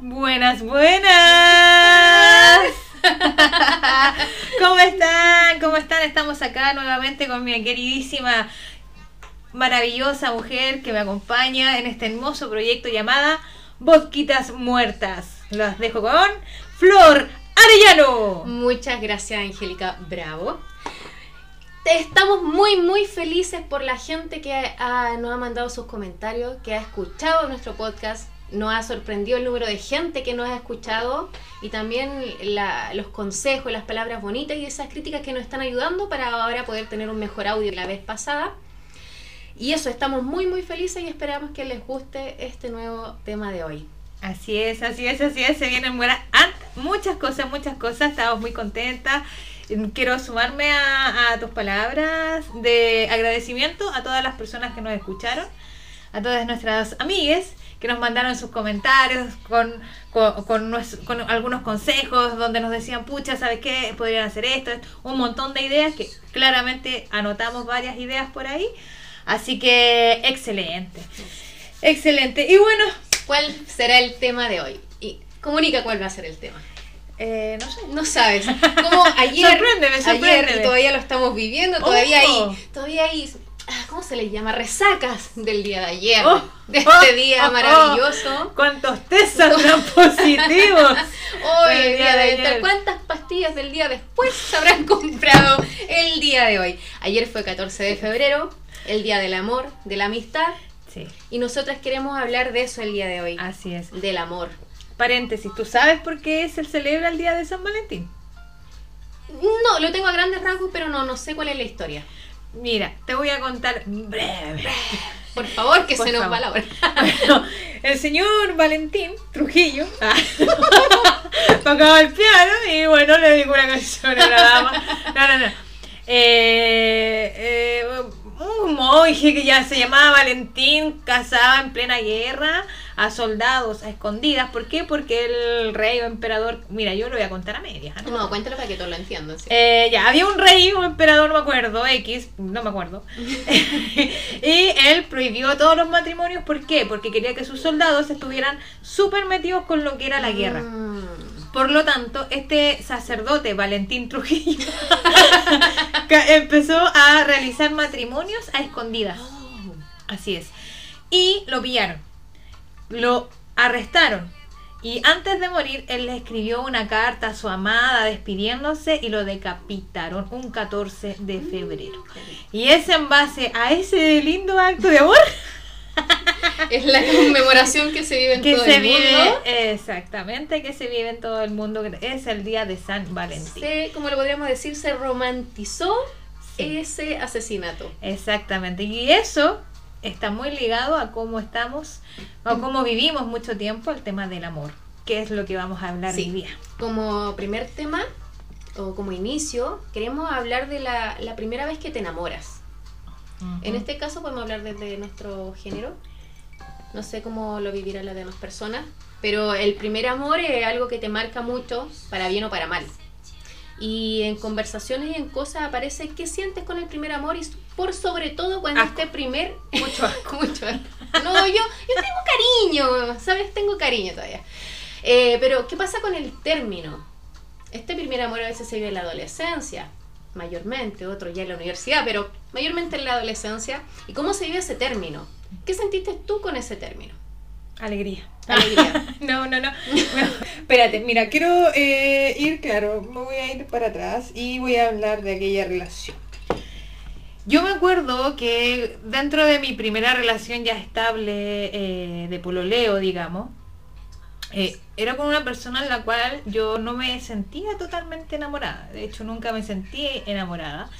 Buenas, buenas. ¿Cómo están? ¿Cómo están? Estamos acá nuevamente con mi queridísima, maravillosa mujer que me acompaña en este hermoso proyecto llamada Bosquitas Muertas. Los dejo con Flor Arellano. Muchas gracias, Angélica Bravo. Estamos muy, muy felices por la gente que nos ha mandado sus comentarios, que ha escuchado nuestro podcast. Nos ha sorprendido el número de gente que nos ha escuchado y también los consejos, las palabras bonitas y esas críticas que nos están ayudando para ahora poder tener un mejor audio que la vez pasada. Y eso, estamos muy, muy felices y esperamos que les guste este nuevo tema de hoy. Así es, así es, así es. Se vienen buenas, muchas cosas, muchas cosas. Estamos muy contentas. Quiero sumarme a, a tus palabras de agradecimiento a todas las personas que nos escucharon, a todas nuestras amigues que nos mandaron sus comentarios con, con, con nues- con algunos consejos donde nos decían, pucha, ¿sabes qué? Podrían hacer esto", un montón de ideas que claramente anotamos varias ideas por ahí. Así que excelente, excelente. Y bueno, ¿Cuál será el tema de hoy? Y comunica cuál va a ser el tema. eh, no sé. No sabes. Como ayer, Sorpréndeme, sorpréndeme. ayer y todavía lo estamos viviendo, todavía Oh. hay, todavía hay, ah, ¿cómo se le llama? Resacas del día de ayer, Oh, de oh, este día oh, maravilloso. ¿Cuántos test saldrán positivos? Hoy, el día de ayer. ayer. ¿Cuántas pastillas del día después se habrán comprado el día de hoy? Ayer fue 14 de febrero, el día del amor, de la amistad, Sí, y nosotras queremos hablar de eso el día de hoy, así es. del amor. Paréntesis, ¿tú sabes por qué se celebra el día de San Valentín? No, lo tengo a grandes rasgos, pero no, no sé cuál es la historia. Mira, te voy a contar breve. Por favor, que Por se nos va la hora. Bueno, el señor Valentín Trujillo tocaba el piano y bueno, le dedicó una canción a la dama. No, no, no. Eh, eh, un monje que ya se llamaba Valentín cazaba en plena guerra a soldados a escondidas. ¿Por qué? Porque el rey o emperador, mira, yo lo voy a contar a medias. ¿ah? No, cuéntalo para que todos lo entiendan. ¿sí? Eh, ya, había un rey, un emperador, no me acuerdo, X, no me acuerdo. y él prohibió todos los matrimonios, ¿por qué? Porque quería que sus soldados estuvieran súper metidos con lo que era la guerra. Mm. Por lo tanto, este sacerdote, Valentín Trujillo, empezó a realizar matrimonios a escondidas. Oh. Así es. Y lo pillaron. Lo arrestaron. Y antes de morir, él le escribió una carta a su amada despidiéndose y lo decapitaron un 14 de febrero. Y es en base a ese lindo acto de amor Es la conmemoración que se vive en que todo se el vive, mundo. exactamente, que se vive en todo el mundo. Es el día de San Valentín. Se, como lo podríamos decir, se romantizó Sí. ese asesinato. Exactamente. Y eso está muy ligado a cómo estamos o cómo vivimos mucho tiempo el tema del amor, que es lo que vamos a hablar Sí. hoy día. Como primer tema, o como inicio, queremos hablar de la, la primera vez que te enamoras. En este caso podemos hablar desde nuestro género. No sé cómo lo vivirán las demás personas, pero el primer amor es algo que te marca mucho, para bien o para mal. Y en conversaciones y en cosas aparece qué sientes con el primer amor y por sobre todo cuando Asco. este primer... Mucho asco, mucho asco. No, yo, yo tengo cariño, ¿sabes? Tengo cariño todavía. Eh, pero, ¿qué pasa con el término? Este primer amor a veces se vive en la adolescencia, mayormente, otro ya en la universidad, pero mayormente en la adolescencia. ¿Y cómo se vive ese término? ¿Qué sentiste tú con ese término? Alegría. Alegría. no, no, no. Bueno, espérate, mira, quiero eh, ir, claro, me voy a ir para atrás y voy a hablar de aquella relación. Yo me acuerdo que dentro de mi primera relación ya estable eh, de pololeo, digamos, eh, era con una persona en la cual yo no me sentía totalmente enamorada. De hecho, nunca me sentí enamorada.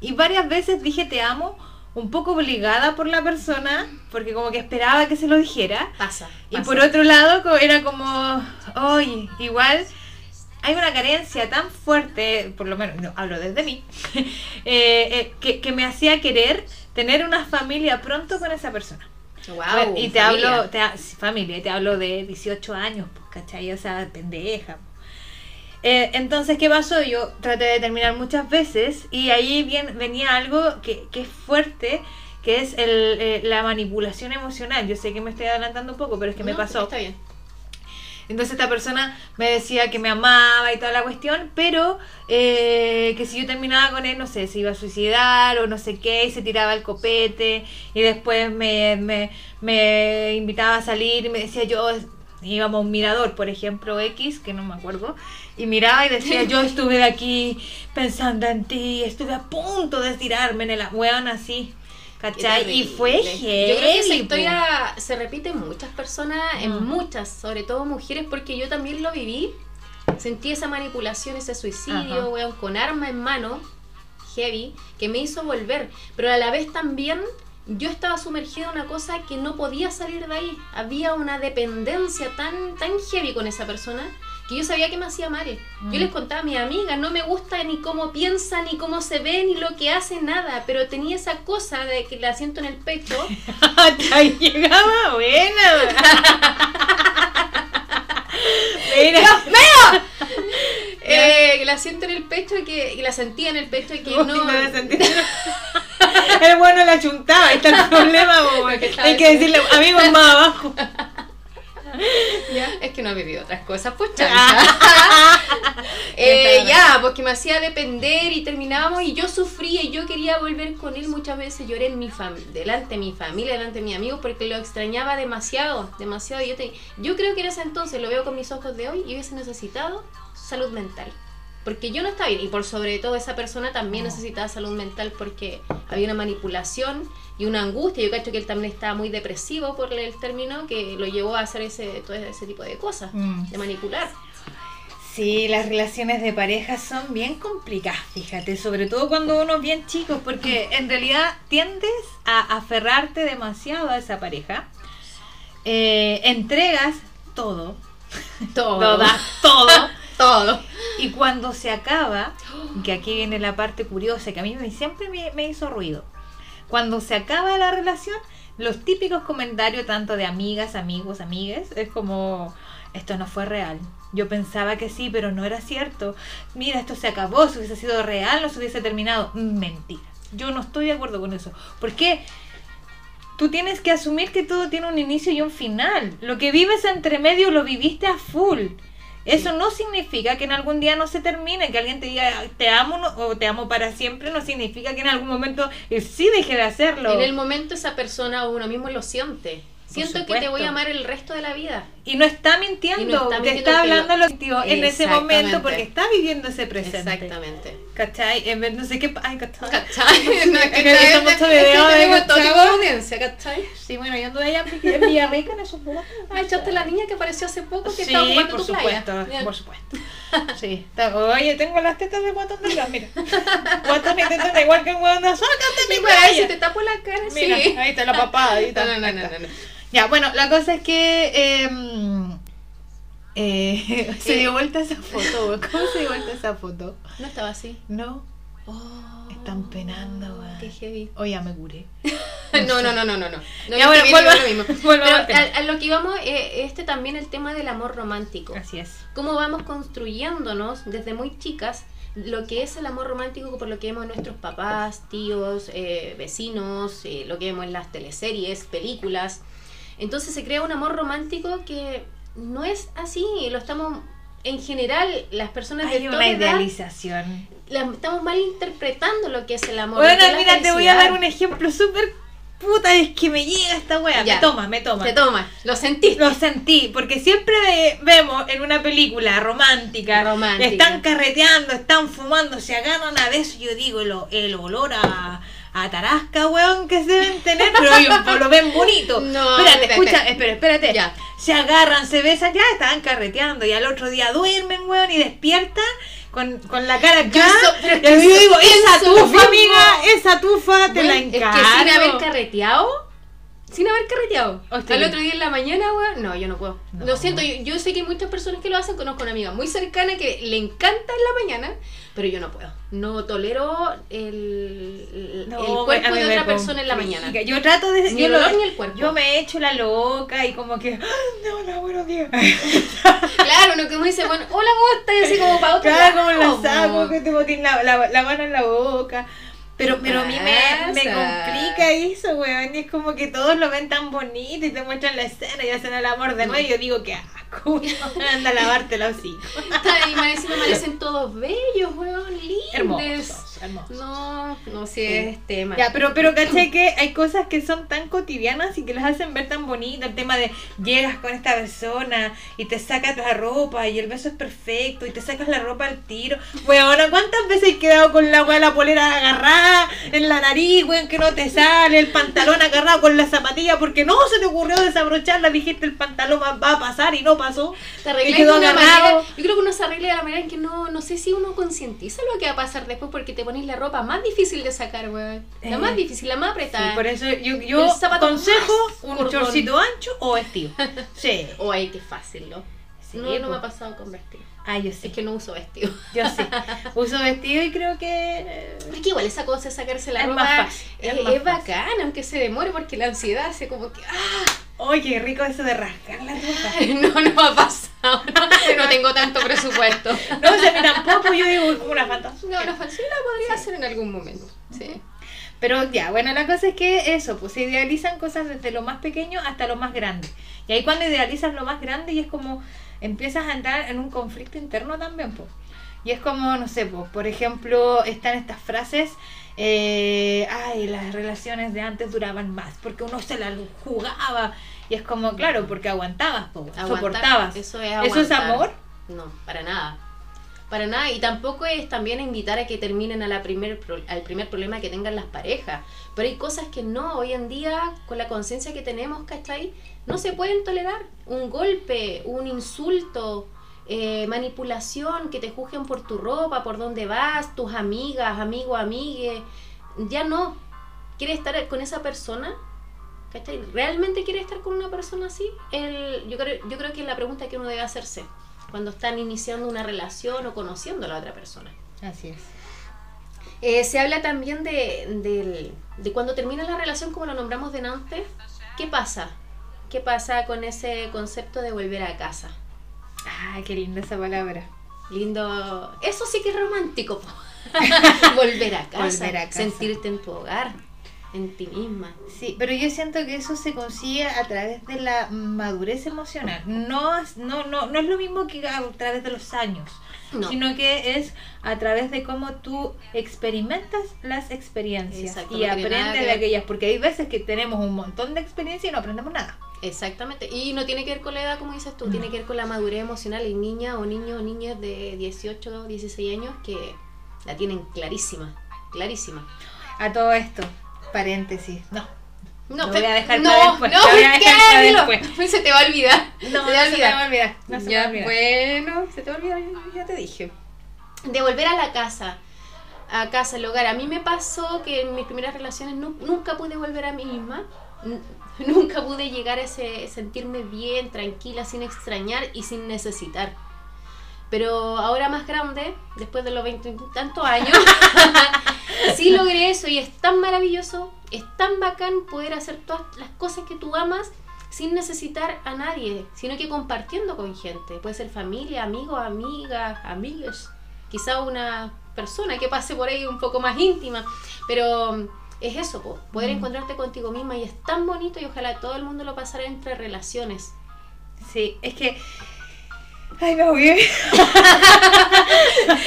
Y varias veces dije te amo, un poco obligada por la persona, porque como que esperaba que se lo dijera. Pasa. Y pasa. por otro lado, era como, oye, igual hay una carencia tan fuerte, por lo menos, no, hablo desde mí, eh, eh, que, que me hacía querer tener una familia pronto con esa persona. Wow, y te familia. hablo, te, familia, te hablo de 18 años, pues, ¿cachai? O sea, pendeja. Eh, entonces, ¿qué pasó? Yo traté de terminar muchas veces y ahí bien, venía algo que, que es fuerte, que es el, eh, la manipulación emocional. Yo sé que me estoy adelantando un poco, pero es que me pasó. Está bien. Entonces esta persona me decía que me amaba y toda la cuestión, pero eh, que si yo terminaba con él, no sé, se iba a suicidar o no sé qué, y se tiraba el copete, y después me, me, me invitaba a salir y me decía yo, íbamos a un mirador, por ejemplo, X, que no me acuerdo, y miraba y decía, yo estuve aquí pensando en ti, estuve a punto de tirarme en el weón así. ¿Cachai? Y fue Yo creo que esa heavy, historia se repite en muchas personas, en Mm. muchas, sobre todo mujeres, porque yo también lo viví. Sentí esa manipulación, ese Ajá. suicidio, weón, con arma en mano, heavy, que me hizo volver. Pero a la vez también yo estaba sumergida en una cosa que no podía salir de ahí. Había una dependencia tan, tan heavy con esa persona que yo sabía que me hacía mal. Mm. Yo les contaba a mi amiga, no me gusta ni cómo piensa, ni cómo se ve, ni lo que hace, nada. Pero tenía esa cosa de que la siento en el pecho. Ahí llegaba buena. Mira, eh, que la siento en el pecho y que y la sentía en el pecho y que Uy, no. la. El bueno la chuntaba, ahí está el problema, Hay que decirle, amigos más abajo. Es que no he vivido otras cosas, pues. Eh, ya, porque me hacía depender y terminábamos y yo sufría y yo quería volver con él muchas veces. Lloré en mi delante de mi familia, delante de mis amigos porque lo extrañaba demasiado, demasiado. Yo, te- yo creo que en ese entonces, lo veo con mis ojos de hoy, y hubiese necesitado salud mental. Porque yo no estaba bien y por sobre todo esa persona también necesitaba salud mental porque había una manipulación y una angustia. Yo cacho que él también estaba muy depresivo por el término que lo llevó a hacer ese, todo ese tipo de cosas, Mm. de manipular. Sí, las relaciones de pareja son bien complicadas, fíjate, sobre todo cuando uno es bien chico, porque en realidad tiendes a aferrarte demasiado a esa pareja, eh, entregas todo, Todo. lo das todo, Todo. y cuando se acaba, que aquí viene la parte curiosa que a mí me- siempre me, me hizo ruido, cuando se acaba la relación, los típicos comentarios tanto de amigas, amigos, amigues, es como, esto no fue real. Yo pensaba que sí, pero no era cierto. Mira, esto se acabó, si hubiese sido real, no se hubiese terminado. Mentira. Yo no estoy de acuerdo con eso. Porque tú tienes que asumir que todo tiene un inicio y un final. Lo que vives entre medio lo viviste a full. Eso no significa que en algún día no se termine, que alguien te diga te amo no- o te amo para siempre, no significa que en algún momento sí deje de hacerlo. En el momento esa persona o uno mismo lo siente. Siento que te voy a amar el resto de la vida. Y no está mintiendo, no está te mintiendo está que lo- hablando lo sentido en ese momento porque está viviendo ese presente. Exactamente. ¿Cachai? En vez, no sé qué. Ay, ¿cachai? ¿Cachai? No, es que Que está- somos es que video de todo tipo de ¿cachai? audiencia, ¿cachai? Sí, bueno, yo anduve allá en Villarrica en esos juegos. Ah, echaste la niña que apareció hace poco que Sí, estaba jugando por tu playa. supuesto, Ya. por supuesto. Sí. Está- Oye, tengo las tetas de guatón detrás, mira. Guatón y tetas igual que un de sácate mi playa. te tapo la cara, Mira, sí. ahí está la papada, ahí está. No, no, no, no. Ya, bueno, la cosa es que eh, eh, se dio vuelta esa foto. ¿Cómo se dio vuelta esa foto? No estaba así. No, Oh, están penando, weón. Qué heavy. Oye, ya me curé. No, no, no, no, no, no. No, Ya, bueno, vuelva- digo lo mismo. Pero a, a lo que íbamos, eh, este también el tema del amor romántico. Así es. Cómo vamos construyéndonos desde muy chicas lo que es el amor romántico por lo que vemos nuestros papás, tíos, eh, vecinos, eh, lo que vemos en las teleseries, películas. Entonces se crea un amor romántico que no es así, lo estamos en general las personas de Hay toda una edad idealización. la- estamos mal interpretando lo que es el amor. Bueno, mira, te voy a dar un ejemplo súper puta, es que me llega esta wea. Ya. Me toma, me toma. Te toma, lo sentiste. Lo sentí, porque siempre ve- vemos en una película romántica, Romántica. están carreteando, están fumando, se agarran a besos, yo digo, el, el olor a, a tarasca, weón, que se deben tener, pero ellos lo ven bonito. No, espérate, espérate. escucha, espera, espérate. Ya. Se agarran, se besan, ya estaban carreteando, y al otro día duermen, weón, y despiertan con, con la cara acá. Yo so- pero es y que yo digo, esa tufa, amiga, esa tufa te Bueno, la es que encargo. sin haber carreteado, sin haber carreteado, Oh, estoy al otro día en la mañana, weón, no, yo no puedo. No. Lo siento, yo, yo sé que hay muchas personas que lo hacen, conozco una amiga muy cercana que le encanta en la mañana, pero yo no puedo. No tolero el, No, cuerpo de otra persona en la mañana. Yo trato de... Ni yo el lo- ni el cuerpo. Yo me he hecho la loca y como que... "Ah, No, no, buenos días. Claro, uno que uno dice, bueno, hola, ¿cómo estás? Y así como para otro Claro, como la saco, que te botín la, la, la mano en la boca. Pero, pero a mí me, me complica eso, weón. Y es como que todos lo ven tan bonito y te muestran la escena y hacen el amor de nuevo. Y yo digo, qué asco. Anda a lavarte la hocico. Y me parecen todos bellos, weón, lindos. Hermosos, hermosos. No, no sé, Sí. es tema. Ya, pero, pero caché que hay cosas que son tan cotidianas y que las hacen ver tan bonitas. El tema de llegas con esta persona y te sacas la ropa y el beso es perfecto y te sacas la ropa al tiro. Weón, ¿cuántas veces he quedado con la weá la polera agarrada en la nariz, weón, que no te sale, el pantalón agarrado con la zapatilla porque no se te ocurrió desabrocharla, dijiste el pantalón va a pasar y no pasó. Te Y quedó de una agarrado. manera. Yo creo que uno se arregla de la manera en que no, no sé si uno concientiza lo que va a pasar después porque te pones la ropa más difícil de sacar, weón. La Eh, más difícil, la más Sí, apretada. por eso yo, yo más un cordón. chorcito ancho o vestido. Sí. Oh, ay, qué fácil, ¿no? Sí, no, no me ha pasado con vestido. Ah, yo sí. Es que no uso vestido. Yo sí. Uso vestido y creo que. eh, Es que igual esa cosa de sacarse la Es ropa más fácil, es, es más es bacana, aunque se demore porque la ansiedad hace como que ¡ah! ¡Ay, qué rico eso de rascar la ropa! No, no me ha pasado. No tengo tanto presupuesto. No, o sea, a mí tampoco, yo digo como una fantasía. No, no, sí la podría hacer en algún momento. Sí. Pero ya, bueno, la cosa es que eso, pues se idealizan cosas desde lo más pequeño hasta lo más grande. Y ahí cuando idealizas lo más grande y es como empiezas a entrar en un conflicto interno también, pues. Y es como, no sé, pues, por ejemplo, están estas frases, eh, ay, las relaciones de antes duraban más, porque uno se la jugaba. Y es como, claro, porque aguantabas, Aguantar, soportabas. Eso es ¿Eso es aguantar. amor? No, para nada. Para nada. Y tampoco es también invitar a que terminen a la primer pro- al primer problema que tengan las parejas. Pero hay cosas que no, hoy en día, con la conciencia que tenemos, ¿cachai? No se pueden tolerar. Un golpe, un insulto, eh, manipulación, que te juzguen por tu ropa, por dónde vas, tus amigas, amigos, amigues. Ya no. ¿Quieres estar con esa persona? ¿Cachai? ¿Realmente quieres estar con una persona así? El, yo, creo, yo creo que es la pregunta que uno debe hacerse cuando están iniciando una relación o conociendo a la otra persona. Así es. Eh, se habla también de, cuando termina la relación, como lo nombramos delante, ¿qué pasa? ¿Qué pasa con ese concepto de volver a casa? Ay, qué linda esa palabra. Lindo. Eso sí que es romántico. volver a casa. Volver a casa. Sentirte en tu hogar, en ti misma. Sí, pero yo siento que eso se consigue a través de la madurez emocional. No, no, no, no es lo mismo que a través de los años, No. sino que es a través de cómo tú experimentas las experiencias Exacto, y aprendes de aquellas, porque hay veces que tenemos un montón de experiencia y no aprendemos nada. Exactamente. Y no tiene que ver con la edad, como dices tú, No. tiene que ver con la madurez emocional. Hay niñas o niños o niñas de 18 o 16 años que la tienen clarísima. Clarísima. A todo esto, paréntesis, no. No, Lo voy a dejar no, para después, No, voy a dejar para después. Se te va a olvidar. No, se te va a no se me va a olvidar. No se me va a Ya, olvidar. bueno, se te va a olvidar, yo ya te dije. De volver a la casa, a casa, al hogar. A mí me pasó que en mis primeras relaciones nu- nunca pude volver a mí misma. Nunca pude llegar a ese sentirme bien, tranquila, sin extrañar y sin necesitar. Pero ahora más grande, después de los veintitantos años, sí logré eso y es tan maravilloso, es tan bacán poder hacer todas las cosas que tú amas sin necesitar a nadie, sino que compartiendo con gente. Puede ser familia, amigos, amigas, amigos, quizá una persona que pase por ahí un poco más íntima, pero mm, es eso, po, poder Mm. encontrarte contigo misma y es tan bonito y ojalá todo el mundo lo pasara entre relaciones. Sí, es que. Ay, me ahogué.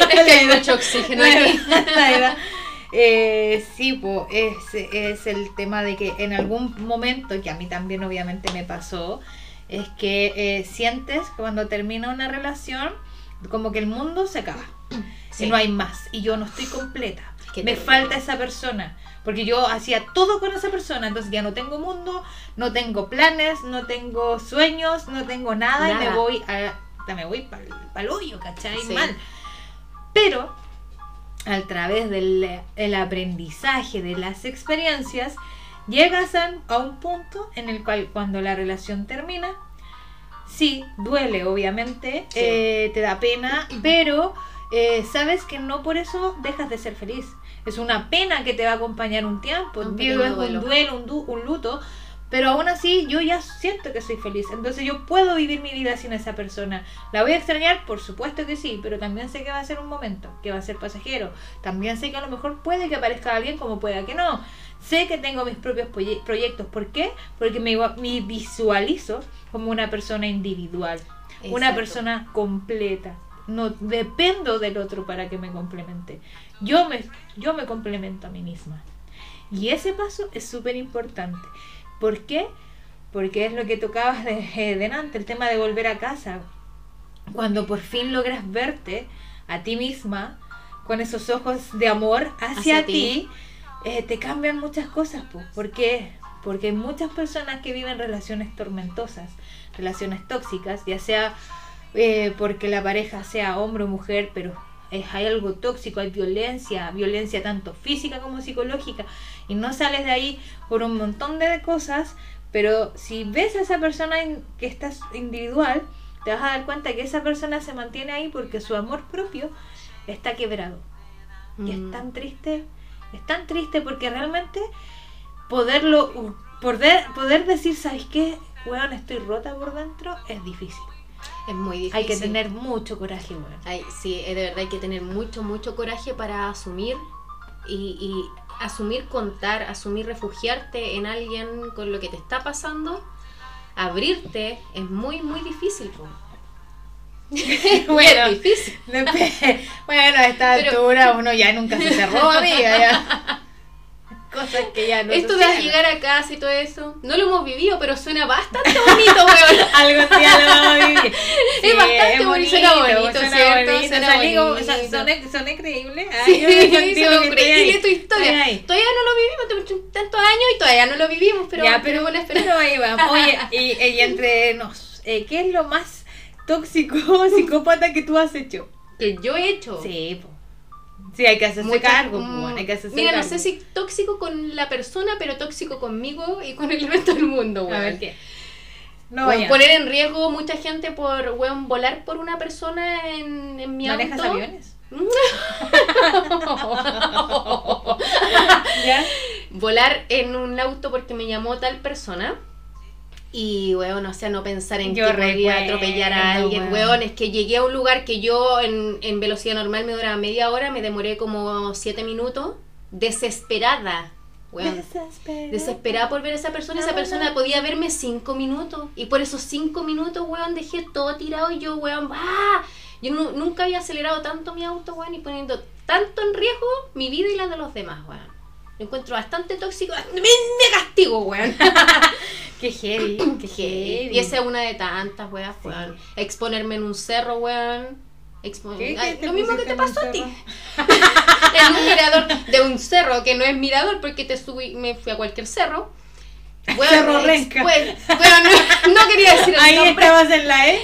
Es que hay mucho oxígeno aquí. Eh, sí, po, es, es el tema de que en algún momento, que a mí también obviamente me pasó, es que eh, sientes que cuando termina una relación, como que el mundo se acaba. Sí. Y no hay más. Y yo no estoy completa. Me terrible. falta esa persona. Porque yo hacía todo con esa persona. Entonces ya no tengo mundo, no tengo planes, no tengo sueños, no tengo nada, y me voy a. Me voy para el hoyo, ¿cachai? Sí. Mal. Pero a través del el aprendizaje de las experiencias, llegas a, un punto en el cual cuando la relación termina, sí, duele obviamente, Sí. eh, te da pena, pero eh, sabes que no por eso dejas de ser feliz. Es una pena que te va a acompañar un tiempo. Un Vives pequeño un duelo. duelo, un, du- un luto. Pero aún así yo ya siento que soy feliz. Entonces yo puedo vivir mi vida sin esa persona. ¿La voy a extrañar? Por supuesto que sí. Pero también sé que va a ser un momento. Que va a ser pasajero. También sé que a lo mejor puede que aparezca alguien como pueda que no. Sé que tengo mis propios proye- proyectos. ¿Por qué? Porque me, me visualizo como una persona individual. Una persona completa. No dependo del otro para que me complemente. Yo me, yo me complemento a mí misma. Y ese paso es súper importante. ¿Por qué? Porque es lo que tocabas de, eh, delante, el tema de volver a casa. Cuando por fin logras verte a ti misma con esos ojos de amor hacia, Hacia ti. eh, te cambian muchas cosas. po. ¿Por qué? Porque hay muchas personas que viven relaciones tormentosas, relaciones tóxicas, ya sea eh, porque la pareja sea hombre o mujer, pero hay algo tóxico, hay violencia, violencia tanto física como psicológica, y no sales de ahí por un montón de cosas, pero si ves a esa persona que estás individual, te vas a dar cuenta que esa persona se mantiene ahí porque su amor propio está quebrado. Y es Mm. tan triste, es tan triste porque realmente poderlo, poder, poder decir, ¿sabes qué? Weón, estoy rota por dentro, es difícil. Es muy difícil. Hay que tener mucho coraje, weón. Ay, sí, eh, de verdad hay que tener mucho, mucho coraje para asumir y, y asumir contar, asumir refugiarte en alguien con lo que te está pasando. Abrirte es muy, muy difícil. Bueno. difícil. bueno, a esta Pero- altura uno ya nunca se cerró, amiga. Ya. Cosas que ya no Esto de llegar a casa y todo eso, no lo hemos vivido, pero suena bastante bonito, weón. Algún día lo vamos a vivir. Es bastante bonito, suena bonito, ¿cierto? Suena Salí como- bonito. son- son, son increíbles. Ay, Sí, me contigo son que estoy increíble ahí. tu historia. Todavía no lo vivimos, tantos años y todavía no lo vivimos, pero, ya, pero, esperanza. pero ahí vamos. Oye, y, y entre nos, eh, ¿qué es lo más tóxico, psicópata que tú has hecho? Que yo he hecho. Sí, po. Sí, hay que hacerse Muchas- cargo, po, mm, hay que hacerse Mira, no sé si tóxico con la persona, pero tóxico conmigo y con el resto del mundo, A weón. ver qué. No, Weón, poner en riesgo mucha gente por weón, volar por una persona en, en mi ¿Manejas auto. aviones? ¿Ya? volar en un auto porque me llamó tal persona. Y, weón, o sea, no pensar en Yo que podría recuerdo, atropellar a alguien. weón. Weón, es que llegué a un lugar que yo en, en velocidad normal me duraba media hora, me demoré como siete minutos. Desesperada. Weón. Desesperada. Desesperada por ver a esa persona, esa persona podía verme cinco minutos. Y por esos cinco minutos, weón, dejé todo tirado y yo, weón, ¡ah! Yo nu- nunca había acelerado tanto mi auto, weón, y poniendo tanto en riesgo mi vida y la de los demás, weón. Lo encuentro bastante tóxico. Me, me castigo, weón. Qué heavy, qué heavy. Y esa es una de tantas, weón. Exponerme en un cerro, weón. Expo- ¿Qué? Ay, ¿Qué te lo mismo que te pasó a ti. en un mirador de un cerro que no es mirador porque te subí, me fui a cualquier cerro. Weón, Cerro Renca. weón, weón, no, no quería decir el Ahí nombre. estabas en la E.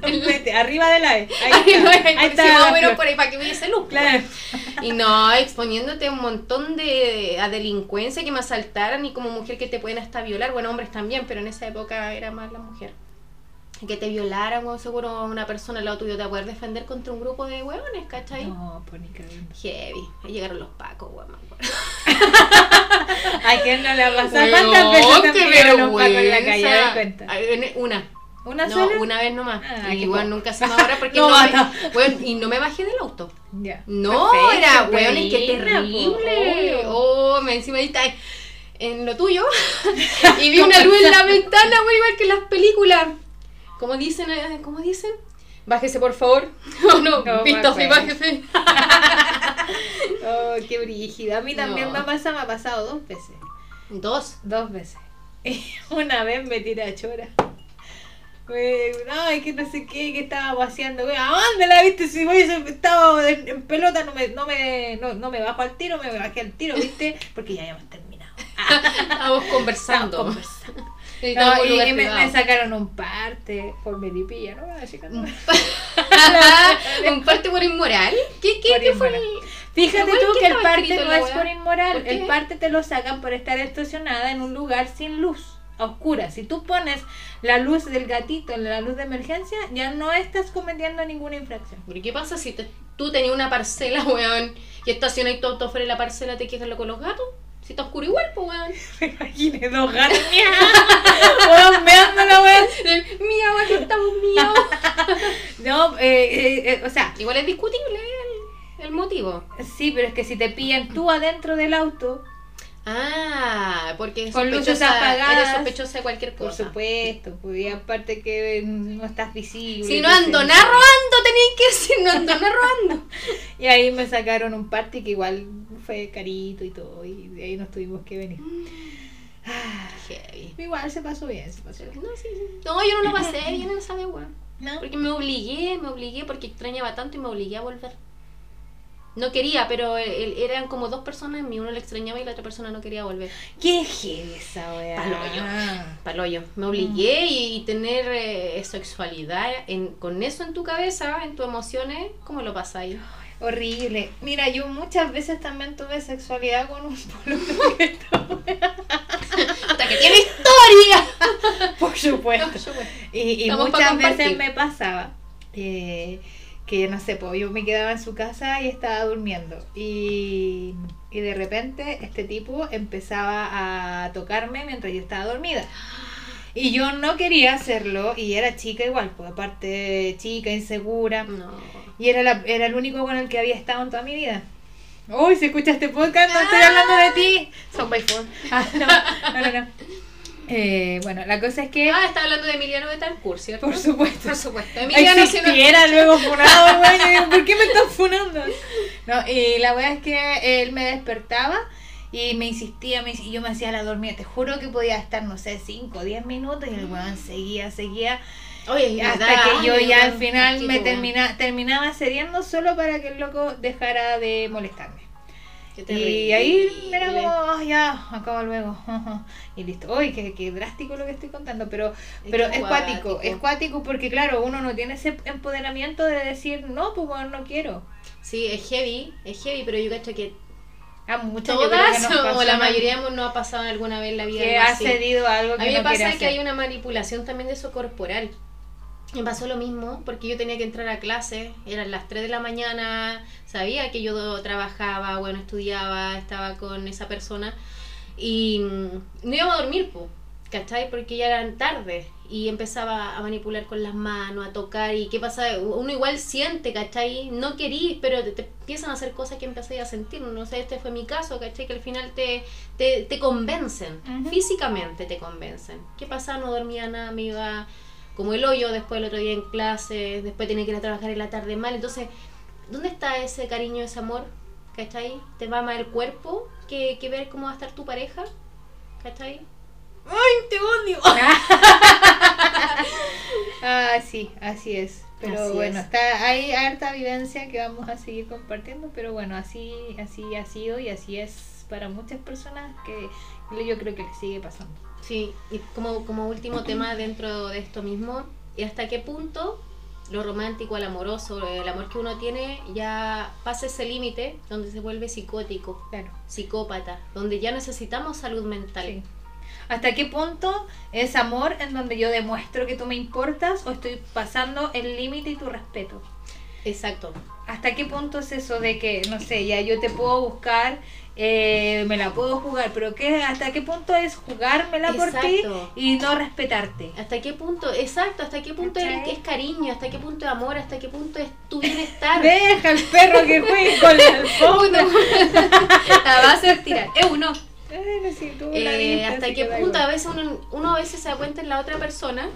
Vete, arriba de la E. Ahí está. no, Ahí porque está si más la o menos flor. por ahí para que hubiese luz. Claro. Y no, exponiéndote a un montón de a delincuencia que me asaltaran y como mujer que te pueden hasta violar, bueno, hombres también, pero en esa época era más la mujer. Que te violaran, o seguro una persona al lado tuyo te va a poder defender contra un grupo de hueones, ¿cachai? No, pues ni cagando. Heavy. Ahí llegaron los pacos, weón. me acuerdo. ¿A quién no le ha pasado? ¿Cuántas veces te los pacos en la calle? Una. ¿Una no, sola? una vez nomás. Ah, y nunca se me ahora porque No, no, me- no. weón, y no me bajé del auto. Ya. No, Perfecto, era, weón, es que terrible. Oh, me encima ahí está en lo tuyo. y vi una luz en la ventana, weón, igual que en las películas. ¿Cómo dicen? eh, ¿Cómo dicen? Bájese, por favor. Oh, no, No, visto sí, bájese. Oh, qué brígida. A mí también me ha pasado, me ha pasado dos veces. Dos. Dos veces. Y una vez me tiré a chora. Me- No, es que no sé qué, que estaba paseando. güey. ¿A dónde la viste? Si hubiese estado en, en pelota, no me, no, me, no, no me bajo al tiro, me bajé al tiro, ¿viste? Porque ya habíamos terminado. Estábamos conversando. Estábamos conversando. No, y me, sacaron un parte por melipilla, ¿no? ¿Un parte por inmoral? ¿Qué, qué, Por qué fue? el- Fíjate tú ¿qué que el estaba parte no es por inmoral, el parte te lo sacan por estar estacionada en un lugar sin luz. A oscuras. Si tú pones la luz del gatito en la luz de emergencia, ya no estás cometiendo ninguna infracción. ¿Pero qué pasa si te- tú tenías una parcela, weón, y estacionas tu auto fuera de la parcela, te quejas con los gatos? Si está oscuro igual, pues, weón. Me imaginé dos gatos. Weón, meando la weón. Miau, aquí estamos miau. No, eh, eh, eh, o sea, Igual es discutible el, el motivo. sí, pero es que si te pillan tú adentro del auto, Ah, porque es Con luces sospechosa- apagadas. eres sospechosa de cualquier por cosa. supuesto, pues y aparte que no estás visible. Si no ando yo. robando, tenéis que decir, no ando nada robando. Y ahí me sacaron un party que igual fue carito y todo, y de ahí nos tuvimos que venir. Ah, Heavy. igual se pasó bien, se pasó bien. No, sí, sí. no, yo no lo pasé bien en esa weón. ¿No? Porque me obligué, me obligué porque extrañaba tanto y me obligué a volver. No quería, pero el- eran como dos personas en mí, uno le extrañaba y la otra persona no quería volver. Qué heavy esa weá. Paloyo. Paloyo. Me obligué y, y tener eh, sexualidad en, con eso en tu cabeza, en tus emociones, ¿cómo lo pasáis? Horrible. Mira, yo muchas veces también tuve sexualidad con un que estaba- ¡Hasta que tiene historia! Por supuesto. Y, y muchas veces me pasaba eh, que, no sé, pues yo me quedaba en su casa y estaba durmiendo. Y, y de repente este tipo empezaba a tocarme mientras yo estaba dormida. Y yo no quería hacerlo y era chica igual, pues aparte chica, insegura. No. Y era, la- era el único con el que había estado en toda mi vida. Uy, si escuchas este podcast, no estoy hablando de ti. Son by four. Ah, no, no, no. no. Eh, bueno, la cosa es que, Ah, está hablando de Emiliano Betancourt, ¿cierto? por supuesto, Por supuesto. Emiliano si no- luego funado, güey, yo digo, ¿por qué me están funando? No, y la wea es que él me despertaba y me insistía, me, y yo me hacía la dormida. Te juro que podía estar, no sé, 5 o 10 minutos y el weón seguía, seguía. Oye, Hasta ¿verdad? que yo ya al final me termina, terminaba cediendo solo para que el loco dejara de molestarme. Y ahí era como, "Ah, ya, acaba luego. y listo. Uy, qué, qué drástico lo que estoy contando, pero, Es pero es cuático, es cuático porque claro, uno no tiene ese empoderamiento de decir, no, pues bueno, no quiero. Sí, es heavy, es heavy, pero yo cacho que A muchas yo creo todas o la ¿no? mayoría nos ha pasado alguna vez en la vida que ha cedido a algo que A mí me no pasa que hacer. hay una manipulación también de eso corporal. Me pasó lo mismo porque yo tenía que entrar a clase, eran las 3 de la mañana, sabía que yo trabajaba, bueno, estudiaba, estaba con esa persona y mm, no iba a dormir, po, ¿cachai? Porque ya eran tarde y empezaba a manipular con las manos, a tocar y qué pasa, uno igual siente, ¿cachai? No querís, pero te, te empiezan a hacer cosas que empecé a sentir, no sé, este fue mi caso, ¿cachai? Que al final te, te, te convencen, físicamente te convencen. ¿Qué pasa? No dormía nada, me iba como el hoyo después el otro día en clase, después tenía que ir a trabajar en la tarde mal, entonces, ¿dónde está ese cariño, ese amor? ¿Cachai? Te va más el cuerpo que, que ver cómo va a estar tu pareja, ¿cachai? ¡Ay, te odio! ah, sí, así es. Pero Así bueno, es. está hay harta vivencia que vamos a seguir compartiendo, pero bueno, así así ha sido y así es para muchas personas que yo creo que les sigue pasando. Sí, y como, como último tema dentro de esto mismo, y hasta qué punto lo romántico, el amoroso, el amor que uno tiene, ya pasa ese límite donde se vuelve psicótico, Claro. psicópata, donde ya necesitamos salud mental. Sí. ¿Hasta qué punto es amor en donde yo demuestro que tú me importas o estoy pasando el límite y tu respeto? Exacto. ¿Hasta qué punto es eso de que, no sé, ya yo te puedo buscar, eh, me la puedo jugar, pero qué, ¿hasta qué punto es jugármela por ti y no respetarte? ¿Hasta qué punto? Exacto, ¿hasta qué punto es, cariño? ¿Hasta qué punto es amor? ¿Hasta qué punto es tu bienestar? Deja al perro que juegue con la alfombra. La vas a tirar. Es uno. Tú la Eh, hasta qué punto a veces uno, uno a veces se da cuenta en la otra persona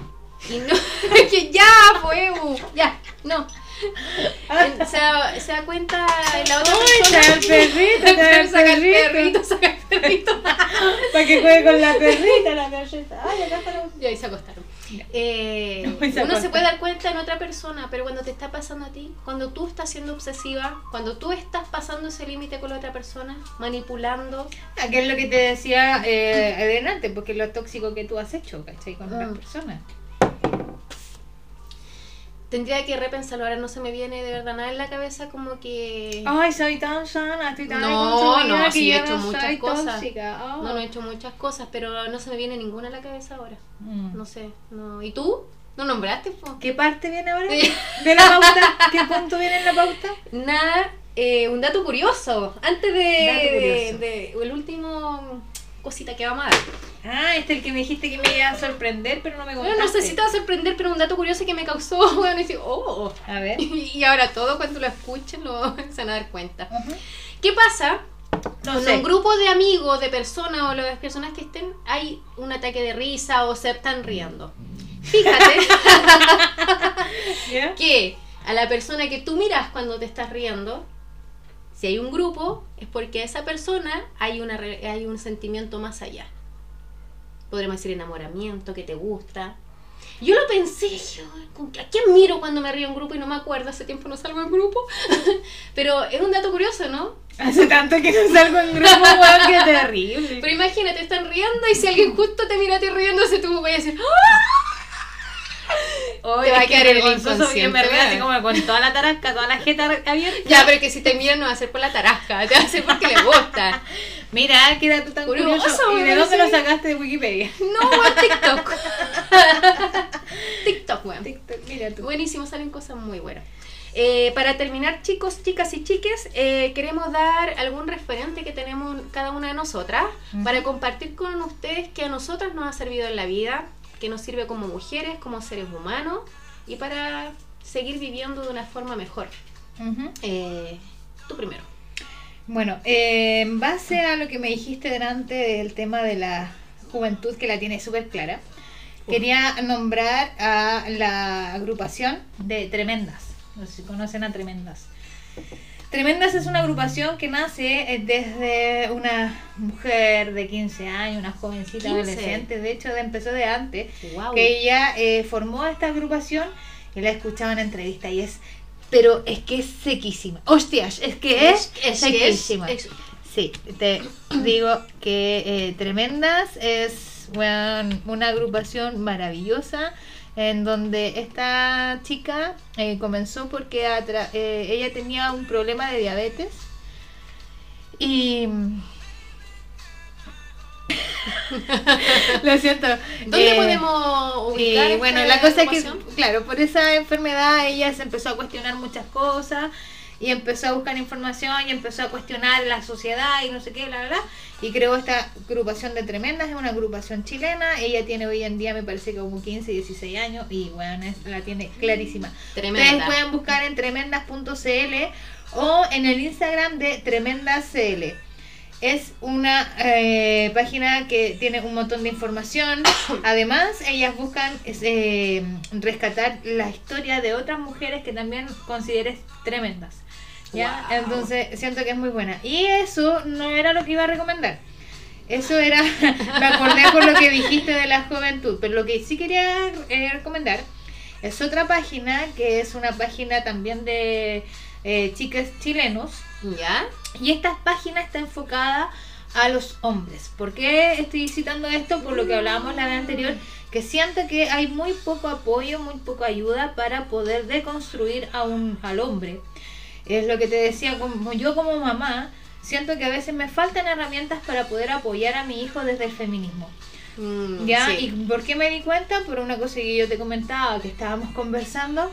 y no que ya fue uh, ya no se, da, se da cuenta en la otra Ay, persona saca el perrito, saca el saca el perrito. saca el perrito Para que juegue con la perrita, la perrita. Ay, acá está la... y ahí se acostaron Eh, No, se uno se puede dar cuenta en otra persona pero cuando te está pasando a ti cuando tú estás siendo obsesiva cuando tú estás pasando ese límite con la otra persona manipulando Ah, que es lo que te decía eh, adelante, porque es lo tóxico que tú has hecho, ¿cachai? Con otras Mm. personas. Tendría que repensarlo. Ahora no se me viene de verdad nada en la cabeza como que... Ay, soy tan sana, estoy tan No, no, sí, he hecho no muchas cosas. Ah. No, no he hecho muchas cosas, pero no se me viene ninguna a la cabeza ahora. Mm. No sé. No. ¿Y tú? ¿No nombraste? po? ¿Qué parte viene ahora? ¿De la pauta? ¿Qué punto viene en la pauta? Nada, eh, un dato curioso. Antes de, Dato curioso. de- de- el último cosita que vamos a dar. Ah, este es el que me dijiste que me iba a sorprender, pero no me contaste. no sé si te va a sorprender, pero un dato curioso que me causó, bueno, y oh. A ver. Y ahora todo cuando lo escuchen lo se van a dar cuenta. ¿Qué pasa? No Cuando sé. un grupo de amigos, de personas o las personas que estén, hay un ataque de risa o se están riendo. Fíjate que a la persona que tú miras cuando te estás riendo, si hay un grupo, es porque a esa persona hay, una, hay un sentimiento más allá. Podríamos decir enamoramiento, que te gusta. Yo lo pensé, yo, ¿con qué- ¿a quién miro cuando me río en grupo y no me acuerdo? Hace tiempo no salgo en grupo. Pero es un dato curioso, ¿no? Hace tanto que no salgo en grupo, weón, que terrible. Pero imagínate, están riendo y si alguien justo te mira a ti riéndose, tú vas a decir, ¡Ah! Te va a que quedar el que inconsciente, río así como con toda la tarasca, toda la jeta abierta. Ya, pero que si te miran no va a ser por la tarasca, te va a ser porque le gusta. Mira, qué dato tan Curioso, curioso. ¿Y de dónde lo sacaste de Wikipedia? No, weón, TikTok. TikTok, weón. TikTok, mira tú. Buenísimo, salen cosas muy buenas. Eh, para terminar, chicos, chicas y chiques, eh, queremos dar algún referente que tenemos cada una de nosotras para compartir con ustedes que a nosotras nos ha servido en la vida, que nos sirve como mujeres, como seres humanos y para seguir viviendo de una forma mejor. Eh, tú primero. Bueno, eh, en base a lo que me dijiste delante del tema de la juventud, que la tiene súper clara, quería nombrar a la agrupación de Tremendas. No sé si conocen a Tremendas. Tremendas es una agrupación que nace eh, desde una mujer de 15 años, una jovencita 15. adolescente, de hecho empezó de antes, Wow. que ella eh, formó esta agrupación y la escuchaba en entrevista y es, pero es que es sequísima. Hostias, es que es, es, sequísima. es- Sí, te digo que eh, Tremendas es bueno, una agrupación maravillosa en donde esta chica eh, comenzó porque atra- eh, ella tenía un problema de diabetes y lo siento. ¿Dónde eh, podemos ubicar bueno, la cosa es que, claro, por esa enfermedad ella se empezó a cuestionar muchas cosas y empezó a buscar información y empezó a cuestionar la sociedad y no sé qué, bla, bla, bla. Y creó esta agrupación de tremendas, es una agrupación chilena. Ella tiene hoy en día, me parece que como 15, 16 años y bueno, es- la tiene clarísima. Ustedes Tremenda. pueden buscar en tremendas.cl o en el Instagram de tremendascl. Es una eh, página que tiene un montón de información. Además, ellas buscan eh, rescatar la historia de otras mujeres que también consideres tremendas. ¿Ya? Wow. Entonces, siento que es muy buena. Y eso no era lo que iba a recomendar. Eso era, me acordé por lo que dijiste de la juventud, pero lo que sí quería eh, recomendar es otra página que es una página también de eh, chicas chilenos ¿Ya? y esta página está enfocada a los hombres. ¿Por qué estoy citando esto? Por lo que hablábamos la vez anterior, que siento que hay muy poco apoyo, muy poca ayuda para poder deconstruir a un, al hombre. Es lo que te decía, como yo como mamá, siento que a veces me faltan herramientas para poder apoyar a mi hijo desde el feminismo. Mm, ¿Ya? sí. ¿Y por qué me di cuenta? Por una cosa que yo te comentaba, que estábamos conversando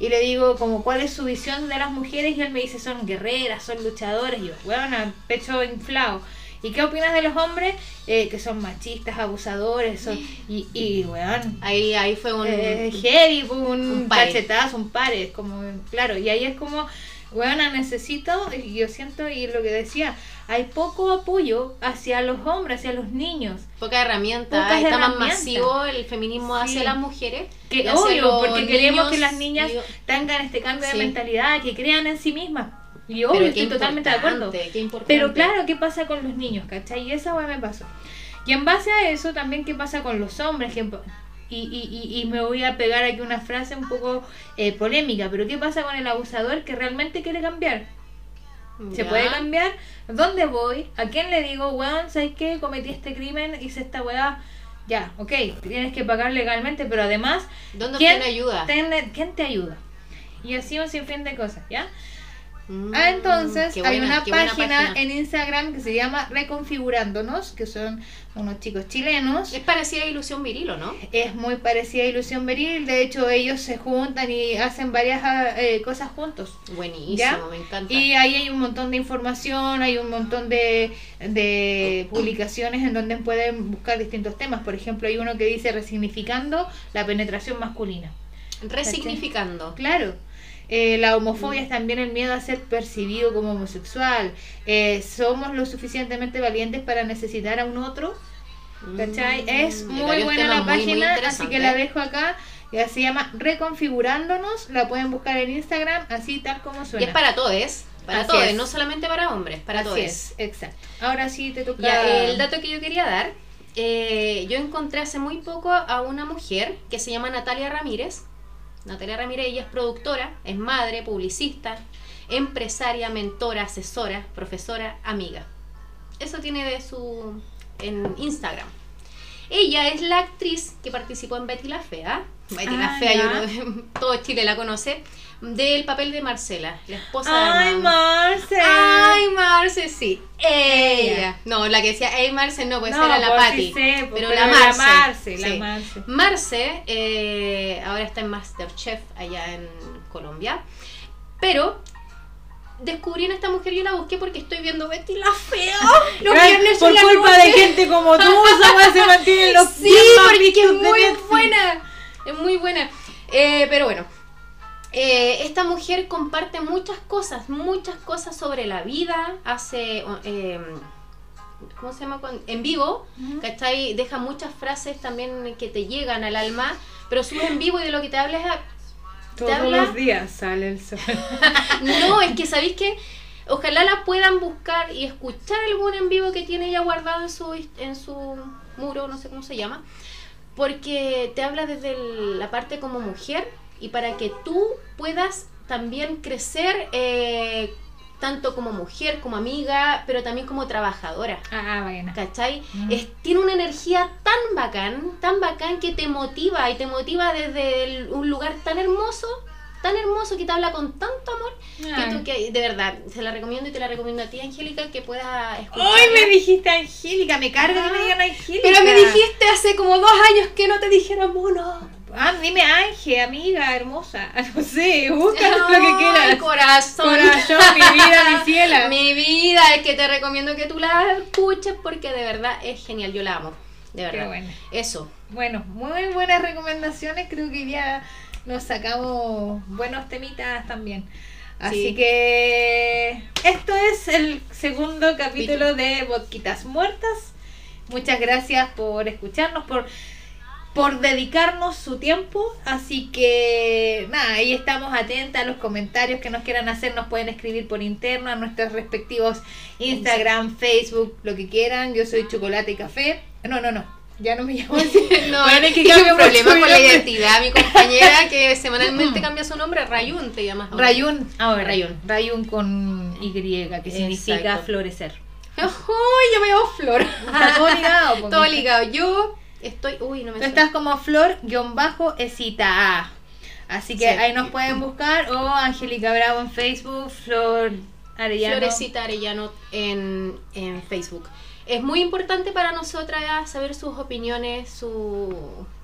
y le digo como cuál es su visión de las mujeres y él me dice son guerreras, son luchadoras y yo, bueno, pecho inflado. ¿Y qué opinas de los hombres? Eh, que son machistas, abusadores, son, y, y weón, Ahí, ahí fue un... eh, heavy, un, un cachetazo, un pares, como, claro, y ahí es como, weona, necesito, y yo siento, y lo que decía, hay poco apoyo hacia los hombres, hacia los niños. Poca herramienta, Pocas está más herramientas. masivo el feminismo Sí. hacia las mujeres. Que obvio, porque queremos niños que las niñas tengan este cambio Sí. de mentalidad, que crean en sí mismas. Y obvio, estoy totalmente de acuerdo. Pero claro, ¿qué pasa con los niños? ¿Cachai? Y esa weá me pasó. Y en base a eso, también qué pasa con los hombres. Que, y, y, y, me voy a pegar aquí una frase un poco eh, polémica, pero ¿qué pasa con el abusador que realmente quiere cambiar? ¿Se Ya. puede cambiar? ¿Dónde voy? ¿A quién le digo, weón, ¿sabes qué? Cometí este crimen, hice esta weá. ya, ok, tienes que pagar legalmente, pero además, ¿Dónde ¿quién ayuda? ten- ¿quién te ayuda? Y así un sinfín de cosas, ¿ya? Mm, Ah, entonces hay una página, en Instagram que se llama Reconfigurándonos, que son unos chicos chilenos. Es parecida a Ilusión Virilo, ¿no? Es muy parecida a Ilusión Beril, de hecho ellos se juntan y hacen varias eh, cosas juntos. Buenísimo, ¿Ya? me encanta. Y ahí hay un montón de información, hay un montón de, de publicaciones en donde pueden buscar distintos temas. Por ejemplo, hay uno que dice resignificando la penetración masculina. Resignificando. Claro. Eh, la Mm. homofobia es también el miedo a ser percibido como homosexual. Eh, somos lo suficientemente valientes para necesitar a un otro. ¿Cachai? Mm, Es muy buena la muy, muy página, así que la dejo acá. Ya se llama Reconfigurándonos. La pueden buscar en Instagram, así tal como Y suena. es para todos, para Así todos, es. no solamente para hombres, para Así todos. es, exacto. Ahora sí te toca. Ya, el dato que yo quería dar, eh, yo encontré hace muy poco a una mujer que se llama Natalia Ramírez. Natalia Ramírez, ella es productora, es madre, publicista, empresaria, mentora, asesora, profesora, amiga. Eso tiene de su en Instagram. Ella es la actriz que participó en Betty la Fea. Betty la Ah, Fea, yo ya. creo que todo Chile la conoce. Del papel de Marcela, la esposa de Ay. Marce. Ay, Marce, sí. Ella. Ella. No, la que decía, hey, Marce, no, pues No, era la pues Patti. sí pues, pero, pero la la Marce. La sí. Marce. Marce, eh, ahora está en Masterchef allá en Colombia. Pero descubrí en esta mujer, yo la busqué porque estoy viendo Betty la Fea. Los viernes por la culpa noche. de gente como tú, esa se mantiene en los Sí, porque es muy Netflix. buena. Es muy buena. Eh, pero bueno. eh, esta mujer comparte muchas cosas, muchas cosas sobre la vida, hace, eh, ¿cómo se llama? En vivo. ¿cachai? Deja muchas frases también que te llegan al alma, pero sube en vivo y de lo que te habla es... Todos habla- los días sale el sol. No, es que sabéis que ojalá la puedan buscar y escuchar algún en vivo que tiene ella guardado en su, en su muro, no sé cómo se llama, porque te habla desde el- la parte como mujer y para que tú puedas también crecer eh, tanto como mujer, como amiga, pero también como trabajadora. Ah, bueno. ¿Cachai? Mm. Es- tiene una energía tan bacán, tan bacán que te motiva y te motiva desde el- un lugar tan hermoso, tan hermoso que te habla con tanto amor, que Ay. tú que de verdad, se la recomiendo y te la recomiendo a ti, Angélica, que puedas escucharla. Ay, me dijiste Angélica, me carga que me digan Angélica. Pero me dijiste hace como dos años que no te dijera mono. Ah, dime Ángel, amiga hermosa. No sé, busca lo que quieras. corazón. Corazón, mi vida, mi ciela. Mi vida, es que te recomiendo que tú la escuches porque de verdad es genial, yo la amo. De verdad. Qué bueno. Eso. Bueno, muy buenas recomendaciones. Creo que ya nos sacamos buenos temitas también. Así Sí. que esto es el segundo capítulo de Boquitas Muertas. Muchas gracias por escucharnos, por, por dedicarnos su tiempo. Así que nada, ahí estamos atentas a los comentarios que nos quieran hacer. Nos pueden escribir por interno a nuestros respectivos Instagram, Facebook, lo que quieran. Yo soy Chocolate y Café. No, no, no. Ya no me llamo así. No, Bueno, es que cambie un problema con la identidad. Mi compañera que semanalmente cambia su nombre, Rayun te llamas. ahora. Rayun, ahora. Rayun. Rayun con Y, que significa florecer. Uy, yo me llamo Flor. Está todo ligado. Todo ligado. Yo estoy. Uy, no me Tú estás como flor-esita. Así que Sí. ahí nos pueden buscar. O Angélica Bravo en Facebook, Flor Arellano. Florecita Arellano en, en Facebook. Es muy importante para nosotras saber sus opiniones, su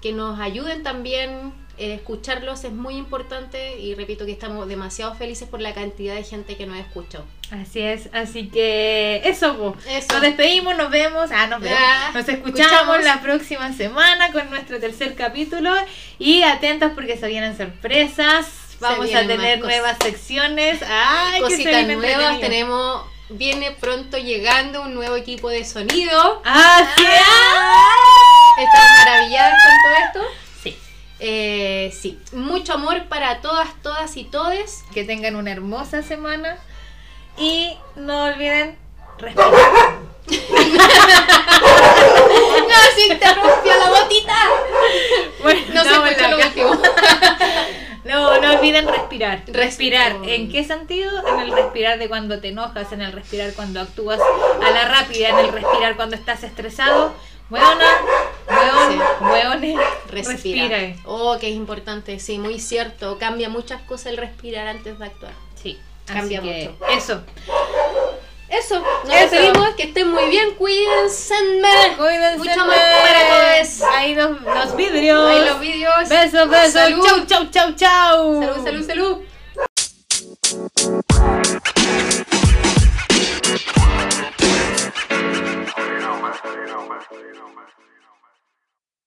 que nos ayuden también, escucharlos es muy importante y repito que estamos demasiado felices por la cantidad de gente que nos escuchó. Así es, así que eso. Eso. Nos despedimos, nos vemos, ah, nos vemos. Ah, nos escuchamos, escuchamos. la próxima semana con nuestro tercer capítulo y atentos porque se vienen sorpresas. Vamos a tener nuevas secciones. Ay, Cositas nuevas, tenemos, viene pronto llegando un nuevo equipo de sonido. Así es. Estamos maravilladas con todo esto. Sí. Eh, sí, mucho amor para todas, todas y todes. Que tengan una hermosa semana y no olviden respirar. ¡No, se interrumpió la botita! Bueno, No se en lo último. No, no olviden respirar. Respirar. ¿En qué sentido? En el respirar de cuando te enojas, en el respirar cuando actúas a la rápida, en el respirar cuando estás estresado. Bueno, Weón, weones, Respira. respira. Oh, que es importante, sí, muy cierto. Cambia muchas cosas el respirar antes de actuar. Sí, Cambia así mucho. Eso. Eso, nos despedimos, que estén muy bien, cuídense. Cuídense. Mucho más para todos. Ahí los, los vidrios. Ahí los vídeos. Besos, besos. Salud. Chau, chau, chau, chau. Salud, salud, salud. Caramba.